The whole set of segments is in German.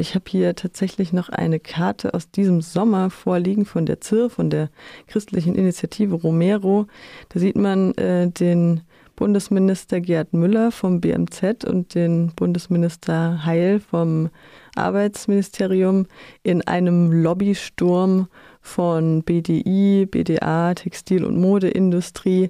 ich habe hier tatsächlich noch eine Karte aus diesem Sommer vorliegen von der ZIR, von der christlichen Initiative Romero. Da sieht man äh, den Bundesminister Gerd Müller vom BMZ und den Bundesminister Heil vom Arbeitsministerium in einem Lobbysturm von BDI, BDA, Textil- und Modeindustrie.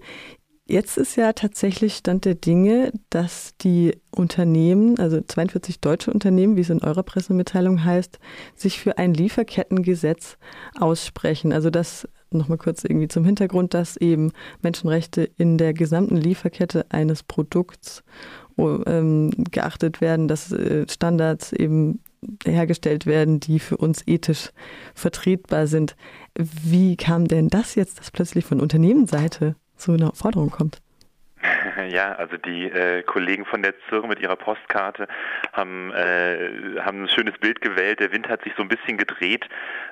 Jetzt ist ja tatsächlich Stand der Dinge, dass die Unternehmen, also 42 deutsche Unternehmen, wie es in eurer Pressemitteilung heißt, sich für ein Lieferkettengesetz aussprechen. Also dass nochmal kurz irgendwie zum Hintergrund, dass eben Menschenrechte in der gesamten Lieferkette eines Produkts ähm, geachtet werden, dass äh, Standards eben hergestellt werden, die für uns ethisch vertretbar sind. Wie kam denn das jetzt, dass plötzlich von Unternehmensseite zu einer Forderung kommt? Ja, also die äh, Kollegen von der ZIR mit ihrer Postkarte haben, äh, haben ein schönes Bild gewählt. Der Wind hat sich so ein bisschen gedreht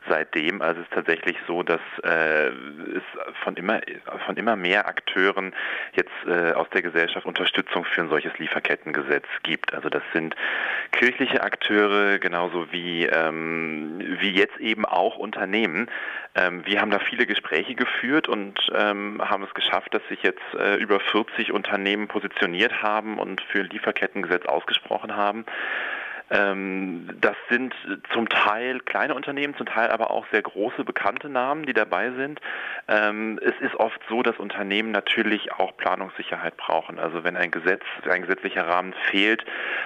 seitdem. Also es ist tatsächlich so, dass äh, es von immer, von immer mehr Akteuren jetzt äh, aus der Gesellschaft Unterstützung für ein solches Lieferkettengesetz gibt. Also das sind kirchliche Akteure, genauso wie, ähm, wie jetzt eben auch Unternehmen. Ähm, wir haben da viele Gespräche geführt und ähm, haben es geschafft, dass sich jetzt äh, über 40 Unternehmen positioniert haben und für ein Lieferkettengesetz ausgesprochen haben. Ähm, das sind zum Teil kleine Unternehmen, zum Teil aber auch sehr große bekannte Namen, die dabei sind. Ähm, es ist oft so, dass Unternehmen natürlich auch Planungssicherheit brauchen. Also wenn ein Gesetz, ein gesetzlicher Rahmen fehlt,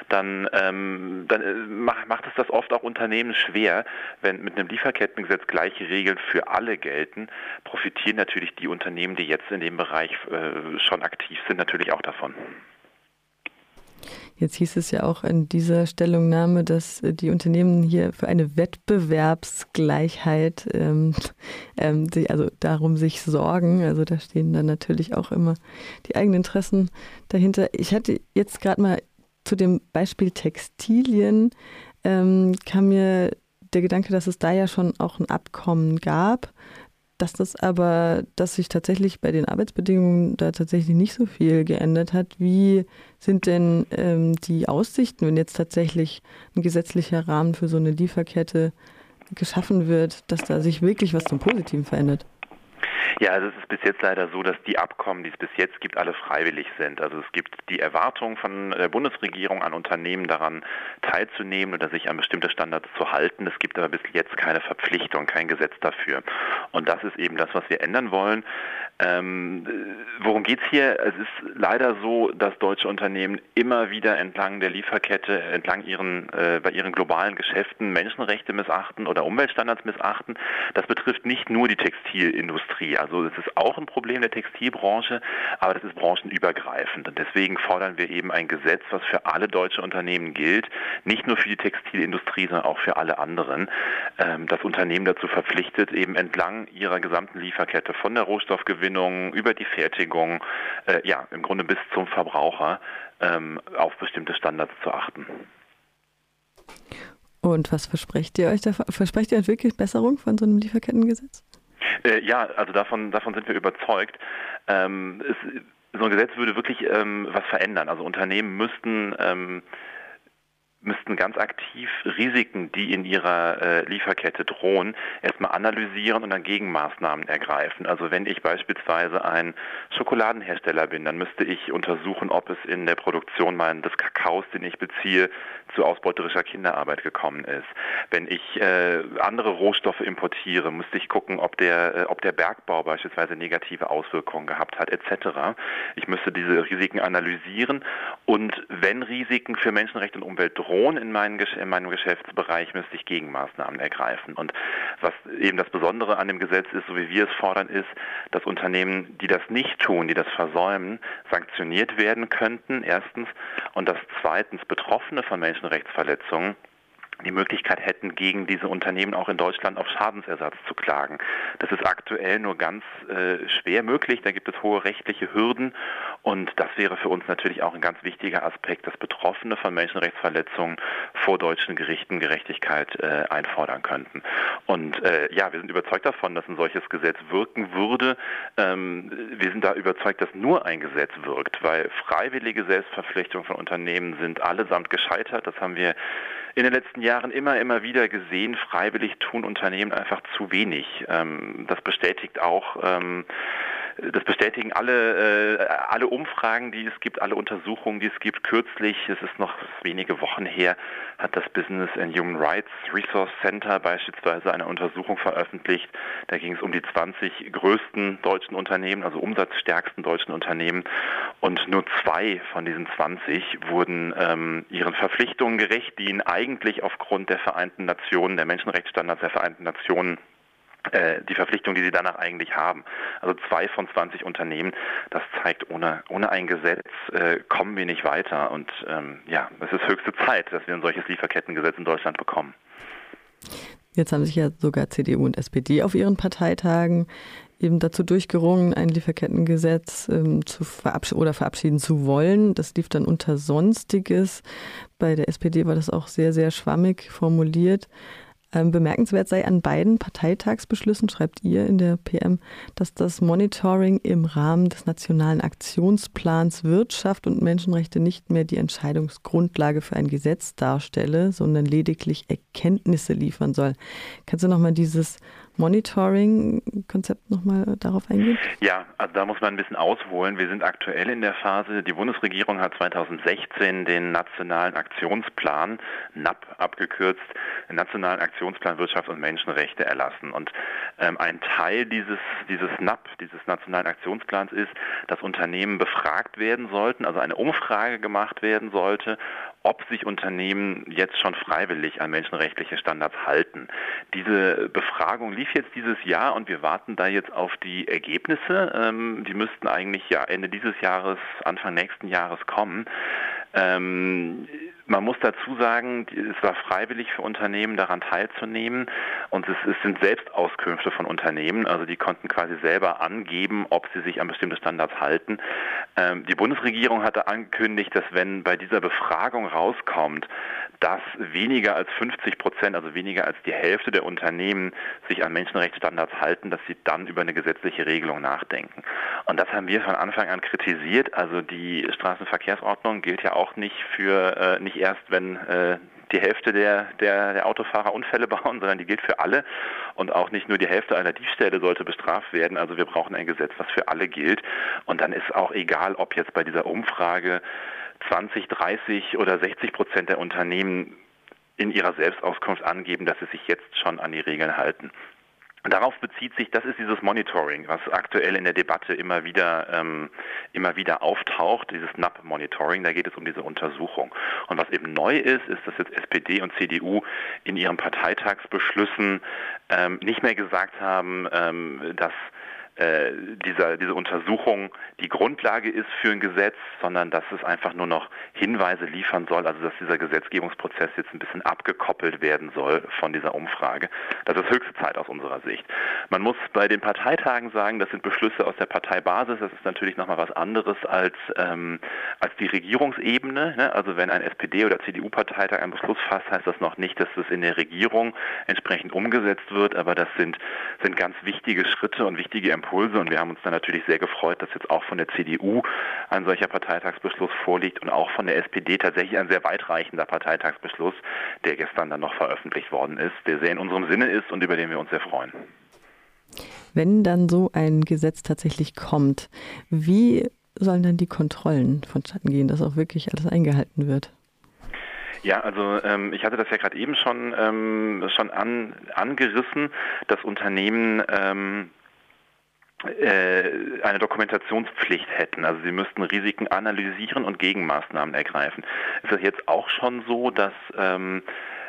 dann, ähm, dann äh, macht es das oft auch Unternehmen schwer. Wenn mit einem Lieferkettengesetz gleiche Regeln für alle gelten, profitieren natürlich die Unternehmen, die jetzt in dem Bereich äh, schon aktiv sind, natürlich auch davon. Jetzt hieß es ja auch in dieser Stellungnahme, dass äh, die Unternehmen hier für eine Wettbewerbsgleichheit, ähm, ähm, also darum sich sorgen. Also da stehen dann natürlich auch immer die eigenen Interessen dahinter. Ich hatte jetzt gerade mal zu dem Beispiel Textilien, ähm, kam mir der Gedanke, dass es da ja schon auch ein Abkommen gab dass das aber, dass sich tatsächlich bei den Arbeitsbedingungen da tatsächlich nicht so viel geändert hat. Wie sind denn ähm, die Aussichten, wenn jetzt tatsächlich ein gesetzlicher Rahmen für so eine Lieferkette geschaffen wird, dass da sich wirklich was zum Positiven verändert? Ja, also es ist bis jetzt leider so, dass die Abkommen, die es bis jetzt gibt, alle freiwillig sind. Also es gibt die Erwartung von der Bundesregierung an Unternehmen daran teilzunehmen oder sich an bestimmte Standards zu halten. Es gibt aber bis jetzt keine Verpflichtung, kein Gesetz dafür. Und das ist eben das, was wir ändern wollen. Ähm, worum geht es hier? Es ist leider so, dass deutsche Unternehmen immer wieder entlang der Lieferkette, entlang ihren, äh, bei ihren globalen Geschäften Menschenrechte missachten oder Umweltstandards missachten. Das betrifft nicht nur die Textilindustrie. Also es ist auch ein Problem der Textilbranche, aber das ist branchenübergreifend. Und deswegen fordern wir eben ein Gesetz, was für alle deutsche Unternehmen gilt, nicht nur für die Textilindustrie, sondern auch für alle anderen. Ähm, das Unternehmen dazu verpflichtet, eben entlang ihrer gesamten Lieferkette von der Rohstoffgewinnung über die Fertigung, äh, ja, im Grunde bis zum Verbraucher ähm, auf bestimmte Standards zu achten. Und was versprecht ihr euch davon? Versprecht ihr euch wirklich Besserung von so einem Lieferkettengesetz? Äh, ja, also davon, davon sind wir überzeugt. Ähm, es, so ein Gesetz würde wirklich ähm, was verändern. Also Unternehmen müssten ähm, müssten ganz aktiv Risiken, die in ihrer äh, Lieferkette drohen, erstmal analysieren und dann Gegenmaßnahmen ergreifen. Also wenn ich beispielsweise ein Schokoladenhersteller bin, dann müsste ich untersuchen, ob es in der Produktion mein, des Kakaos, den ich beziehe, zu ausbeuterischer Kinderarbeit gekommen ist. Wenn ich äh, andere Rohstoffe importiere, müsste ich gucken, ob der, äh, ob der Bergbau beispielsweise negative Auswirkungen gehabt hat, etc. Ich müsste diese Risiken analysieren und wenn Risiken für Menschenrechte und Umwelt drohen, in, meinen, in meinem Geschäftsbereich, müsste ich Gegenmaßnahmen ergreifen. Und was eben das Besondere an dem Gesetz ist, so wie wir es fordern, ist, dass Unternehmen, die das nicht tun, die das versäumen, sanktioniert werden könnten, erstens, und dass zweitens Betroffene von Menschenrechtsverletzungen die Möglichkeit hätten, gegen diese Unternehmen auch in Deutschland auf Schadensersatz zu klagen. Das ist aktuell nur ganz äh, schwer möglich. Da gibt es hohe rechtliche Hürden und das wäre für uns natürlich auch ein ganz wichtiger Aspekt, dass Betroffene von Menschenrechtsverletzungen vor deutschen Gerichten Gerechtigkeit äh, einfordern könnten. Und äh, ja, wir sind überzeugt davon, dass ein solches Gesetz wirken würde. Ähm, wir sind da überzeugt, dass nur ein Gesetz wirkt, weil freiwillige Selbstverpflichtungen von Unternehmen sind allesamt gescheitert. Das haben wir in den letzten Jahren immer, immer wieder gesehen, freiwillig tun Unternehmen einfach zu wenig. Ähm, das bestätigt auch ähm, das bestätigen alle, äh, alle Umfragen, die es gibt, alle Untersuchungen, die es gibt. Kürzlich, es ist noch wenige Wochen her, hat das Business and Human Rights Resource Center beispielsweise eine Untersuchung veröffentlicht. Da ging es um die 20 größten deutschen Unternehmen, also umsatzstärksten deutschen Unternehmen. Und nur zwei von diesen 20 wurden ähm, ihren Verpflichtungen gerecht, die ihnen eigentlich aufgrund der Vereinten Nationen, der Menschenrechtsstandards der Vereinten Nationen die Verpflichtung, die sie danach eigentlich haben. Also zwei von 20 Unternehmen, das zeigt, ohne, ohne ein Gesetz äh, kommen wir nicht weiter. Und ähm, ja, es ist höchste Zeit, dass wir ein solches Lieferkettengesetz in Deutschland bekommen. Jetzt haben sich ja sogar CDU und SPD auf ihren Parteitagen eben dazu durchgerungen, ein Lieferkettengesetz ähm, zu verabsch oder verabschieden zu wollen. Das lief dann unter Sonstiges. Bei der SPD war das auch sehr, sehr schwammig formuliert. Ähm, bemerkenswert sei an beiden Parteitagsbeschlüssen, schreibt ihr in der PM, dass das Monitoring im Rahmen des Nationalen Aktionsplans Wirtschaft und Menschenrechte nicht mehr die Entscheidungsgrundlage für ein Gesetz darstelle, sondern lediglich Erkenntnisse liefern soll. Kannst du nochmal dieses Monitoring-Konzept nochmal darauf eingehen? Ja, also da muss man ein bisschen ausholen. Wir sind aktuell in der Phase, die Bundesregierung hat 2016 den Nationalen Aktionsplan, NAP abgekürzt, den Nationalen Aktionsplan Wirtschaft und Menschenrechte erlassen. Und ähm, ein Teil dieses, dieses NAP, dieses Nationalen Aktionsplans ist, dass Unternehmen befragt werden sollten, also eine Umfrage gemacht werden sollte, ob sich Unternehmen jetzt schon freiwillig an menschenrechtliche Standards halten. Diese Befragung lief jetzt dieses Jahr und wir warten da jetzt auf die Ergebnisse. Ähm, die müssten eigentlich ja Ende dieses Jahres, Anfang nächsten Jahres kommen. Ähm, man muss dazu sagen, es war freiwillig für Unternehmen daran teilzunehmen und es, es, sind Selbstauskünfte von Unternehmen, also die konnten quasi selber angeben, ob sie sich an bestimmte Standards halten. Ähm, die Bundesregierung hatte angekündigt, dass wenn bei dieser Befragung rauskommt, dass weniger als 50 Prozent, also weniger als die Hälfte der Unternehmen sich an Menschenrechtsstandards halten, dass sie dann über eine gesetzliche Regelung nachdenken. Und das haben wir von Anfang an kritisiert. Also die Straßenverkehrsordnung gilt ja auch nicht für äh, nicht erst, wenn äh, die Hälfte der, der, der Autofahrer Unfälle bauen, sondern die gilt für alle. Und auch nicht nur die Hälfte einer Diebstähle sollte bestraft werden. Also wir brauchen ein Gesetz, was für alle gilt. Und dann ist auch egal, ob jetzt bei dieser Umfrage 20, 30 oder 60 Prozent der Unternehmen in ihrer Selbstauskunft angeben, dass sie sich jetzt schon an die Regeln halten. Darauf bezieht sich, das ist dieses Monitoring, was aktuell in der Debatte immer wieder, ähm, immer wieder auftaucht, dieses NAP-Monitoring, da geht es um diese Untersuchung. Und was eben neu ist, ist, dass jetzt SPD und CDU in ihren Parteitagsbeschlüssen ähm, nicht mehr gesagt haben, ähm, dass äh, dieser, diese Untersuchung die Grundlage ist für ein Gesetz, sondern dass es einfach nur noch Hinweise liefern soll, also dass dieser Gesetzgebungsprozess jetzt ein bisschen abgekoppelt werden soll von dieser Umfrage. Das ist höchste Zeit aus unserer Sicht. Man muss bei den Parteitagen sagen, das sind Beschlüsse aus der Parteibasis, das ist natürlich nochmal was anderes als, ähm, als die Regierungsebene. Ne? Also wenn ein SPD- oder CDU-Parteitag einen Beschluss fasst, heißt das noch nicht, dass das in der Regierung entsprechend umgesetzt wird, aber das sind, sind ganz wichtige Schritte und wichtige Impulse und wir haben uns dann natürlich sehr gefreut, dass jetzt auch von der CDU ein solcher Parteitagsbeschluss vorliegt und auch von der SPD tatsächlich ein sehr weitreichender Parteitagsbeschluss, der gestern dann noch veröffentlicht worden ist, der sehr in unserem Sinne ist und über den wir uns sehr freuen. Wenn dann so ein Gesetz tatsächlich kommt, wie sollen dann die Kontrollen vonstatten gehen, dass auch wirklich alles eingehalten wird? Ja, also ähm, ich hatte das ja gerade eben schon ähm, schon an, angerissen, dass Unternehmen ähm, äh, eine Dokumentationspflicht hätten. Also sie müssten Risiken analysieren und Gegenmaßnahmen ergreifen. Ist das jetzt auch schon so, dass ähm,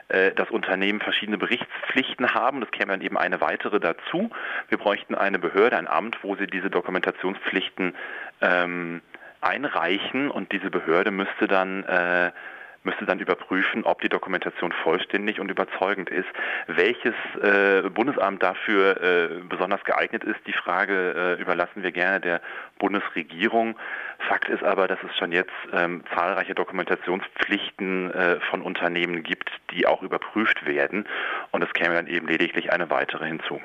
äh, dass Unternehmen verschiedene Berichtspflichten haben. Das käme dann eben eine weitere dazu. Wir bräuchten eine Behörde, ein Amt, wo sie diese Dokumentationspflichten ähm, einreichen und diese Behörde müsste dann äh, müsste dann überprüfen, ob die Dokumentation vollständig und überzeugend ist. Welches äh, Bundesamt dafür äh, besonders geeignet ist, die Frage äh, überlassen wir gerne der Bundesregierung. Fakt ist aber, dass es schon jetzt ähm, zahlreiche Dokumentationspflichten äh, von Unternehmen gibt, die auch überprüft werden. Und es käme dann eben lediglich eine weitere hinzu.